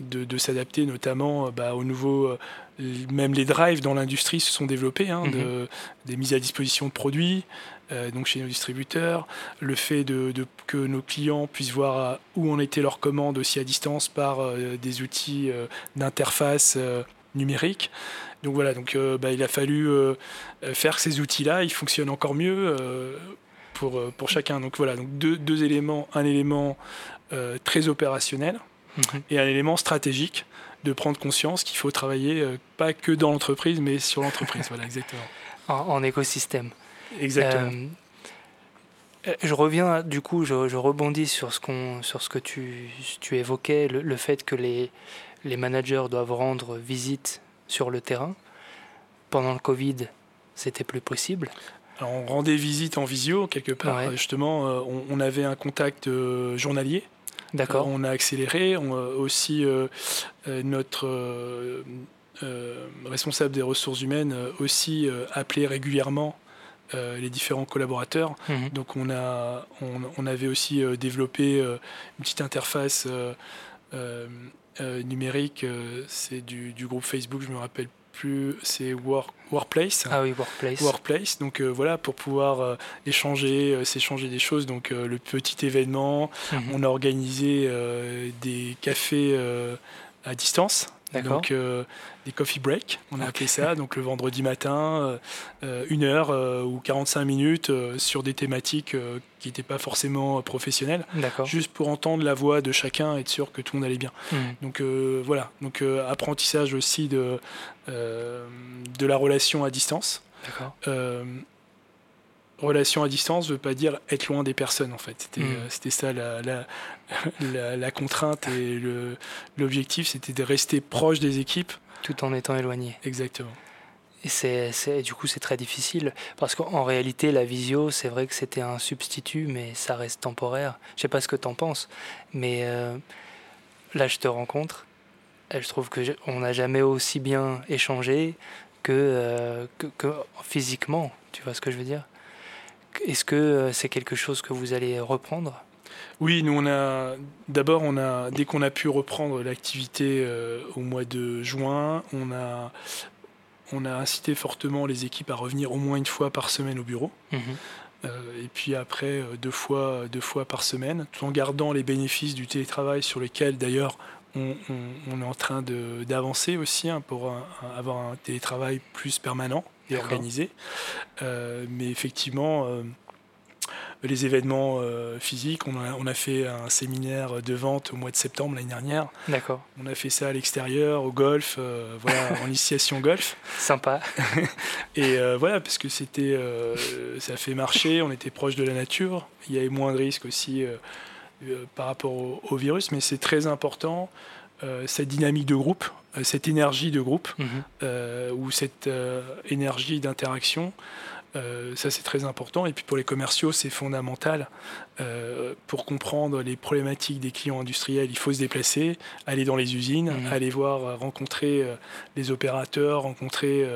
de, s'adapter notamment bah, au nouveau même les drives dans l'industrie se sont développés, hein, mhm. des mises à disposition de produits, euh, donc chez nos distributeurs, le fait de, que nos clients puissent voir où en était leur commande aussi à distance par euh, des outils euh, d'interface numérique. Donc voilà, donc bah, il a fallu faire ces outils-là, ils fonctionnent encore mieux pour, pour chacun. Donc voilà, donc deux, deux éléments, un élément très opérationnel mhm. et un élément stratégique de prendre conscience qu'il faut travailler pas que dans l'entreprise, mais sur l'entreprise. voilà, exactement. en écosystème. Exactement. Euh, je reviens, du coup, je, rebondis sur ce, qu'on, sur ce que tu, tu évoquais, le, fait que les, les managers doivent rendre visite sur le terrain. Pendant le Covid, c'était plus possible. Alors, on rendait visite en visio, quelque part. Justement, euh, on, avait un contact euh, journalier. D'accord. on a accéléré. On, aussi, notre responsable des ressources humaines aussi appelait régulièrement euh, les différents collaborateurs. Mhm. Donc on, a, on, avait aussi euh, développé euh, une petite interface numérique, c'est du, groupe Facebook, je me rappelle plus, c'est Work, Workplace. Ah oui, Workplace. Workplace. Donc voilà, pour pouvoir échanger, s'échanger des choses. Donc le petit événement, mhm. on a organisé des cafés à distance. Donc euh, des coffee breaks, on a appelé ça. Donc le vendredi matin, euh, euh, une heure ou 45 minutes sur des thématiques qui n'étaient pas forcément professionnelles, juste pour entendre la voix de chacun, et être sûr que tout le monde allait bien. Hmm. Donc voilà, donc apprentissage aussi de de la relation à distance. Relation à distance ne veut pas dire être loin des personnes en fait. C'était hmm. ça la, la, la, contrainte et l'objectif, c'était de rester proche des équipes. Tout en étant éloigné. Exactement. Et c'est, du coup, c'est très difficile. Parce qu'en réalité, la visio, c'est vrai que c'était un substitut, mais ça reste temporaire. Je sais pas ce que tu en penses, mais euh, là, je te rencontre. Et je trouve qu'on n'a jamais aussi bien échangé euh, que, que, physiquement. Tu vois ce que je veux dire? Est-ce que euh, c'est quelque chose que vous allez reprendre? Oui, nous on a d'abord on a dès qu'on a pu reprendre l'activité euh, au mois de juin, on a on a incité fortement les équipes à revenir au moins une fois par semaine au bureau. Mhm. Euh, et puis après deux fois deux fois par semaine, tout en gardant les bénéfices du télétravail sur lesquels d'ailleurs on, est en train d'avancer aussi hein, pour avoir un télétravail plus permanent et organisé. mais effectivement les événements euh, physiques. On a, on a, fait un séminaire de vente au mois de septembre l'année dernière. D'accord. On a fait ça à l'extérieur, au golf, euh, voilà, en initiation golf. Sympa. Et euh, voilà, parce que c'était, ça fait marcher, on était proche de la nature. Il y avait moins de risques aussi par rapport au, virus, mais c'est très important cette dynamique de groupe, cette énergie de groupe, mhm. ou cette énergie d'interaction. Euh, ça, c'est très important. Et puis pour les commerciaux, c'est fondamental. Euh, pour comprendre les problématiques des clients industriels, il faut se déplacer, aller dans les usines, mmh. aller voir, euh, rencontrer les opérateurs, rencontrer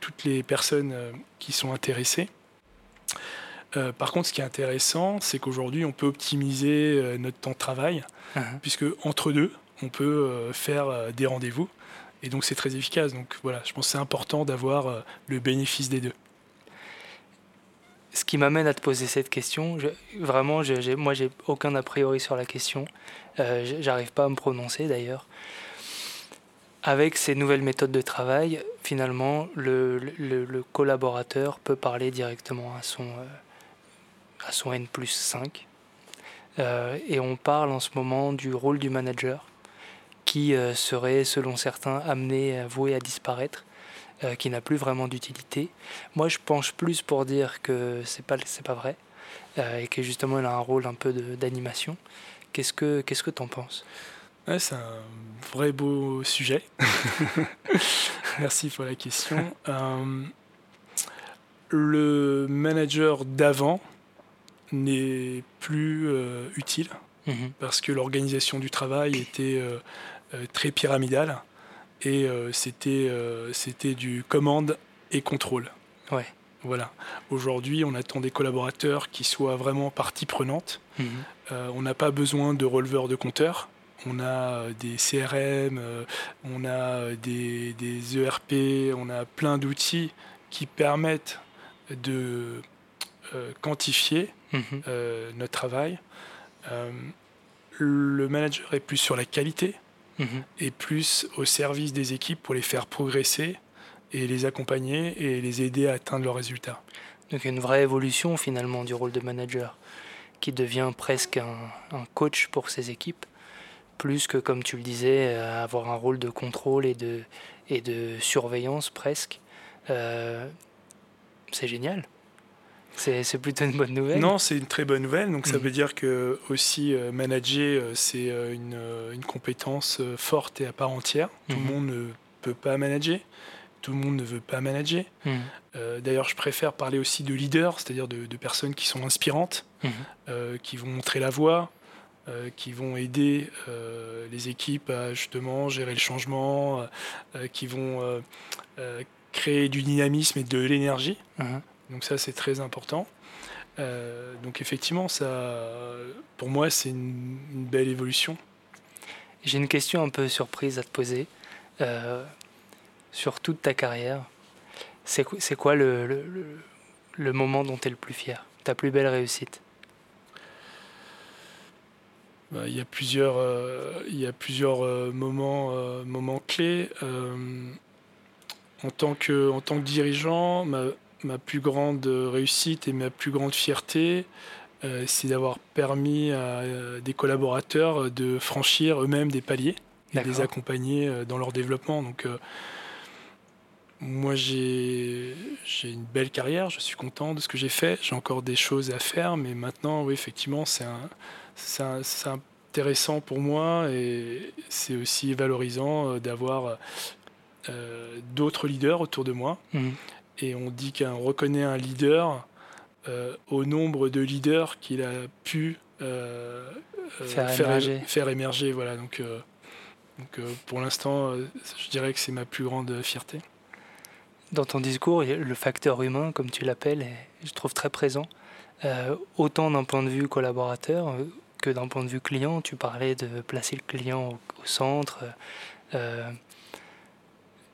toutes les personnes qui sont intéressées. par contre, ce qui est intéressant, c'est qu'aujourd'hui, on peut optimiser notre temps de travail, mmh. puisque entre deux, on peut faire des rendez-vous. Et donc, c'est très efficace. Donc, voilà, je pense que c'est important d'avoir le bénéfice des deux ce qui m'amène à te poser cette question, vraiment, je, moi, j'ai aucun a priori sur la question. Euh, J'arrive pas à me prononcer d'ailleurs. Avec ces nouvelles méthodes de travail, finalement, le, collaborateur peut parler directement à son, euh, à son N plus 5. Euh, et on parle en ce moment du rôle du manager qui euh, serait, selon certains, amené, voué à disparaître euh, qui n'a plus vraiment d'utilité. Moi, je penche plus pour dire que c'est pas c'est pas vrai euh, et que justement il a un rôle un peu d'animation. Qu'est-ce que qu'est-ce que t'en penses? C'est un vrai beau sujet. Merci pour la question. Euh, le manager d'avant n'est plus utile mhm. parce que l'organisation du travail était très pyramidale et euh, c'était euh, c'était du commande et contrôle. Ouais. Voilà. Aujourd'hui, on attend des collaborateurs qui soient vraiment partie prenante. Mhm. Euh, on n'a pas besoin de releveurs de compteurs. on a des CRM, on a des, ERP, on a plein d'outils qui permettent de quantifier mhm. notre travail. le manager est plus sur la qualité mhm. et plus au service des équipes pour les faire progresser et les accompagner et les aider à atteindre leurs résultats. Donc une vraie évolution finalement du rôle de manager qui devient presque un, coach pour ses équipes, plus que comme tu le disais, euh, avoir un rôle de contrôle et de, et de surveillance presque. Euh, c'est génial. C'est plutôt une bonne nouvelle. Non, c'est une très bonne nouvelle. Donc ça mm. veut dire que aussi euh, manager, c'est une, une, compétence forte et à part entière. Tout le mm-hmm. monde ne peut pas manager tout le monde ne veut pas manager. Euh, d'ailleurs, je préfère parler aussi de leaders, c'est-à-dire de, personnes qui sont inspirantes, hmm. euh, qui vont montrer la voie, euh, qui vont aider les équipes à justement gérer le changement, qui vont créer du dynamisme et de l'énergie. Hmm. Donc ça, c'est très important. donc effectivement, ça, pour moi, c'est une, une, belle évolution. J'ai une question un peu surprise à te poser sur toute ta carrière, c'est quoi le, le, le, moment dont tu es le plus fier? Ta plus belle réussite? Bah, Il y a plusieurs, euh, il y a plusieurs euh, moments, euh, moments clés. en, tant que, en tant que dirigeant, ma, ma, plus grande réussite et ma plus grande fierté, c'est d'avoir permis à des collaborateurs de franchir eux-mêmes des paliers et de les accompagner dans leur développement. Donc, moi, j'ai une belle carrière, je suis content de ce que j'ai fait. J'ai encore des choses à faire, mais maintenant, oui, effectivement, c'est intéressant pour moi et c'est aussi valorisant euh, d'avoir euh, d'autres leaders autour de moi. Mmh. Et on dit qu'on reconnaît un leader euh, au nombre de leaders qu'il a pu faire, émerger. Voilà, donc, donc pour l'instant, je dirais que c'est ma plus grande fierté. Dans ton discours, le facteur humain, comme tu l'appelles, je trouve très présent. Euh, autant d'un point de vue collaborateur euh, que d'un point de vue client. Tu parlais de placer le client au, centre. Euh,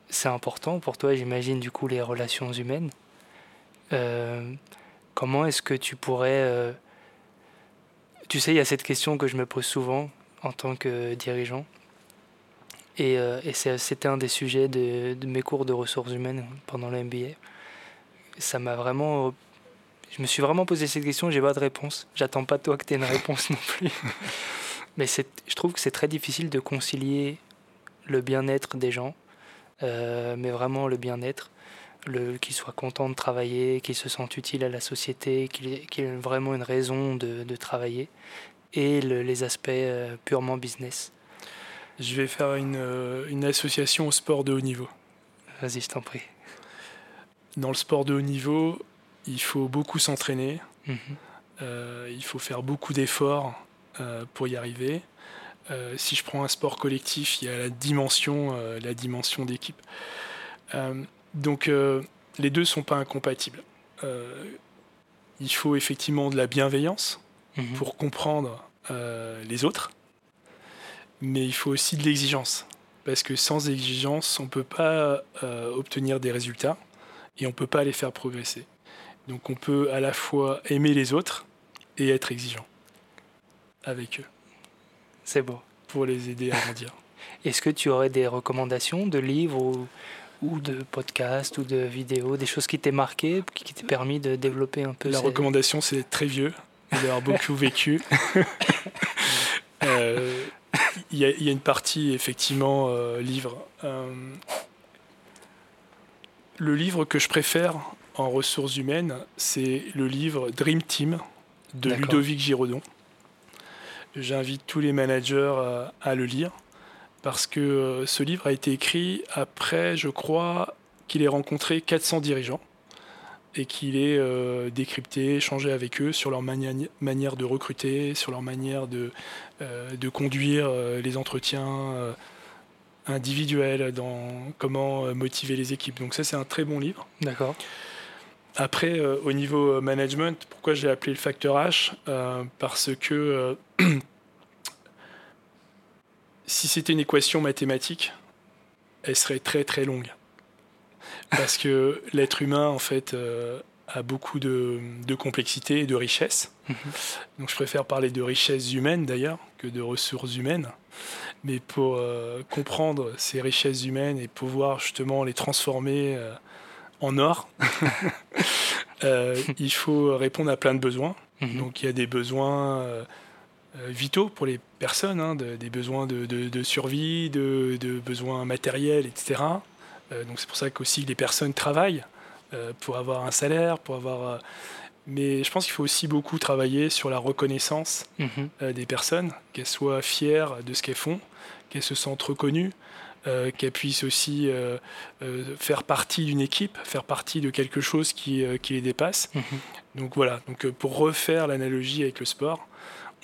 c'est important pour toi, j'imagine, du coup, les relations humaines. comment est-ce que tu pourrais... tu sais, il y a cette question que je me pose souvent en tant que dirigeant. Et, euh, c'était un des sujets de, mes cours de ressources humaines pendant le MBA. Ça m'a vraiment. Je me suis vraiment posé cette question, j'ai pas de réponse. J'attends pas de toi que tu aies une réponse non plus. Mais je trouve que c'est très difficile de concilier le bien-être des gens, euh, mais vraiment le bien-être, qu'ils soient contents de travailler, qu'ils se sentent utiles à la société, qu'ils aient vraiment une raison de, travailler, et les aspects euh, purement business je vais faire une, euh, une, association au sport de haut niveau. Vas-y, je t'en prie. Dans le sport de haut niveau, il faut beaucoup s'entraîner, mhm. euh, il faut faire beaucoup d'efforts euh, pour y arriver. Si je prends un sport collectif, il y a la dimension, la dimension d'équipe. donc les deux ne sont pas incompatibles. il faut effectivement de la bienveillance mhm. pour comprendre les autres mais il faut aussi de l'exigence. Parce que sans exigence, on ne peut pas euh, obtenir des résultats et on ne peut pas les faire progresser. Donc on peut à la fois aimer les autres et être exigeant avec eux. C'est beau. Pour les aider à grandir. Est-ce que tu aurais des recommandations de livres ou, de podcasts ou de vidéos, des choses qui t'aient marqué, qui t'aient permis de développer un peu La recommandation, c'est très vieux, d'avoir beaucoup vécu. euh, il y, a une partie, effectivement, euh, livre. Euh, le livre que je préfère en ressources humaines, c'est le livre Dream Team de Ludovic Giraudon. J'invite tous les managers à, le lire parce que euh, ce livre a été écrit après, je crois, qu'il ait rencontré 400 dirigeants et qu'il ait euh, décrypté, échangé avec eux sur leur manière de recruter, sur leur manière de, euh, conduire euh, les entretiens individuels, dans comment motiver les équipes. Donc ça, c'est un très bon livre. D'accord. Après, au niveau management, pourquoi j'ai appelé le facteur H? Parce que si c'était une équation mathématique, elle serait très très longue. Parce que l'être humain, en fait, euh, a beaucoup de, complexité et de richesse. Mhm. Donc je préfère parler de richesses humaines d'ailleurs que de ressources humaines. Mais pour euh, comprendre ces richesses humaines et pouvoir justement les transformer euh, en or, il faut répondre à plein de besoins. Mhm. Donc il y a des besoins vitaux pour les personnes, hein, des besoins de, survie, de, besoins matériels, etc. donc c'est pour ça qu'aussi les personnes travaillent euh, pour avoir un salaire, pour avoir. Euh, mais je pense qu'il faut aussi beaucoup travailler sur la reconnaissance mhm. euh, des personnes, qu'elles soient fières de ce qu'elles font, qu'elles se sentent reconnues, qu'elles puissent aussi faire partie d'une équipe, faire partie de quelque chose qui, qui les dépasse. Mhm. Donc voilà, donc, pour refaire l'analogie avec le sport,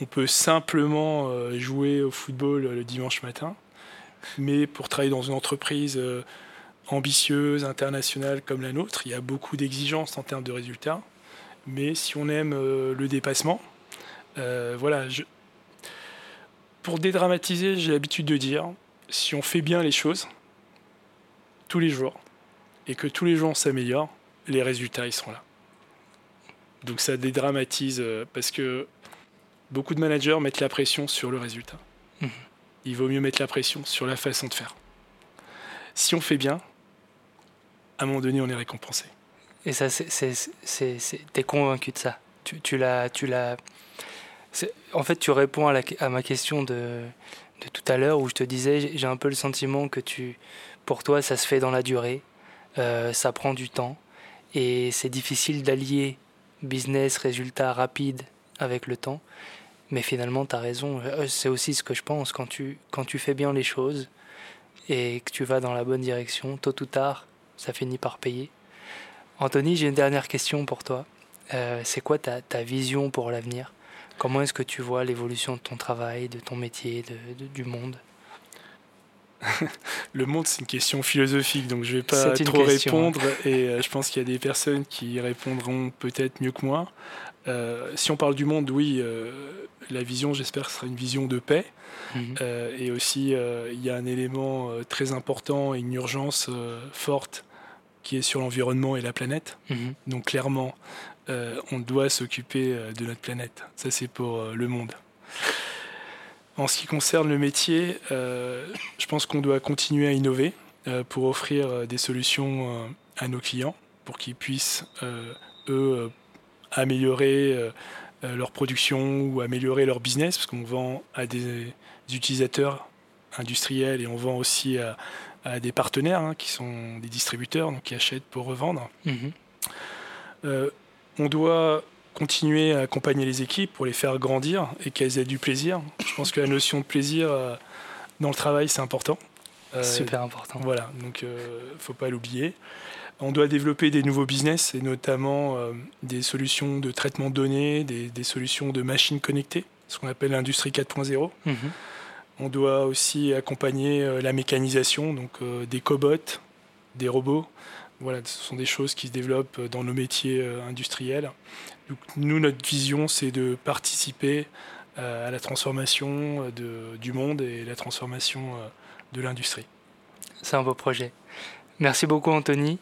on peut simplement jouer au football le dimanche matin, mais pour travailler dans une entreprise ambitieuse, internationale comme la nôtre, il y a beaucoup d'exigences en termes de résultats. Mais si on aime euh, le dépassement, euh, voilà, je... pour dédramatiser, j'ai l'habitude de dire, si on fait bien les choses tous les jours et que tous les jours on s'améliore, les résultats ils seront là. Donc ça dédramatise euh, parce que beaucoup de managers mettent la pression sur le résultat. Mmh. Il vaut mieux mettre la pression sur la façon de faire. Si on fait bien, à un moment donné, on est récompensé. Et ça, c'est, t'es convaincu de ça? Tu, tu l'as, tu l'as. En fait, tu réponds à, la, à ma question de, de tout à l'heure où je te disais, j'ai un peu le sentiment que tu, pour toi, ça se fait dans la durée, euh, ça prend du temps, et c'est difficile d'allier business, résultat rapide avec le temps. Mais finalement, tu as raison. Euh, c'est aussi ce que je pense. Quand tu, quand tu fais bien les choses et que tu vas dans la bonne direction, tôt ou tard, ça finit par payer. Anthony, j'ai une dernière question pour toi. Euh, c'est quoi ta, vision pour l'avenir? Comment est-ce que tu vois l'évolution de ton travail, de ton métier, de, du monde? Le monde, c'est une question philosophique, donc je ne vais pas trop répondre. Et euh, je pense qu'il y a des personnes qui répondront peut-être mieux que moi. Euh, si on parle du monde, oui, la vision, j'espère, sera une vision de paix. Mhm. et aussi, il y a un élément très important et une urgence forte qui est sur l'environnement et la planète. Mhm. Donc clairement, euh, on doit s'occuper euh, de notre planète. Ça, c'est pour euh, le monde. En ce qui concerne le métier, je pense qu'on doit continuer à innover pour offrir des solutions à nos clients, pour qu'ils puissent, eux, améliorer leur production ou améliorer leur business, parce qu'on vend à des utilisateurs industriels et on vend aussi à, à des partenaires hein, qui sont des distributeurs, donc qui achètent pour revendre. Mhm. Euh, on doit continuer à accompagner les équipes pour les faire grandir et qu'elles aient du plaisir. Je pense que la notion de plaisir euh, dans le travail, c'est important. Euh, Super important. Voilà, donc il ne faut pas l'oublier. On doit développer des nouveaux business et notamment des solutions de traitement de données, des, des solutions de machines connectées, ce qu'on appelle l'industrie 4.0. On doit aussi accompagner euh, la mécanisation, donc euh, des cobots, des robots. Voilà, ce sont des choses qui se développent dans nos métiers euh, industriels. nous, notre vision, c'est de participer à la transformation du monde et la transformation de l'industrie. C'est un beau projet. Merci beaucoup, Anthony.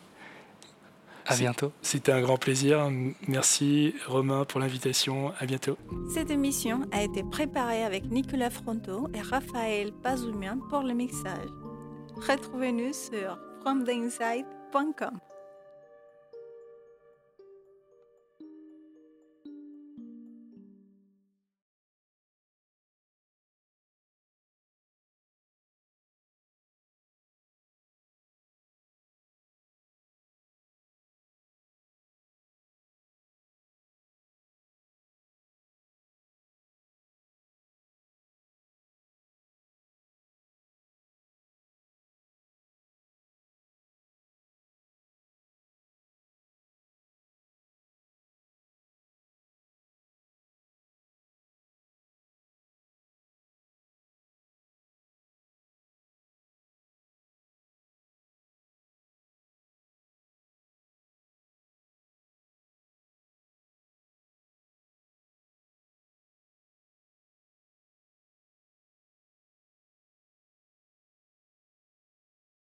À bientôt. C'était un grand plaisir. Merci Romain pour l'invitation. À bientôt. Cette émission a été préparée avec Nicolas Fronto et Raphaël Pazoumian pour le mixage. Retrouvez-nous sur bunkum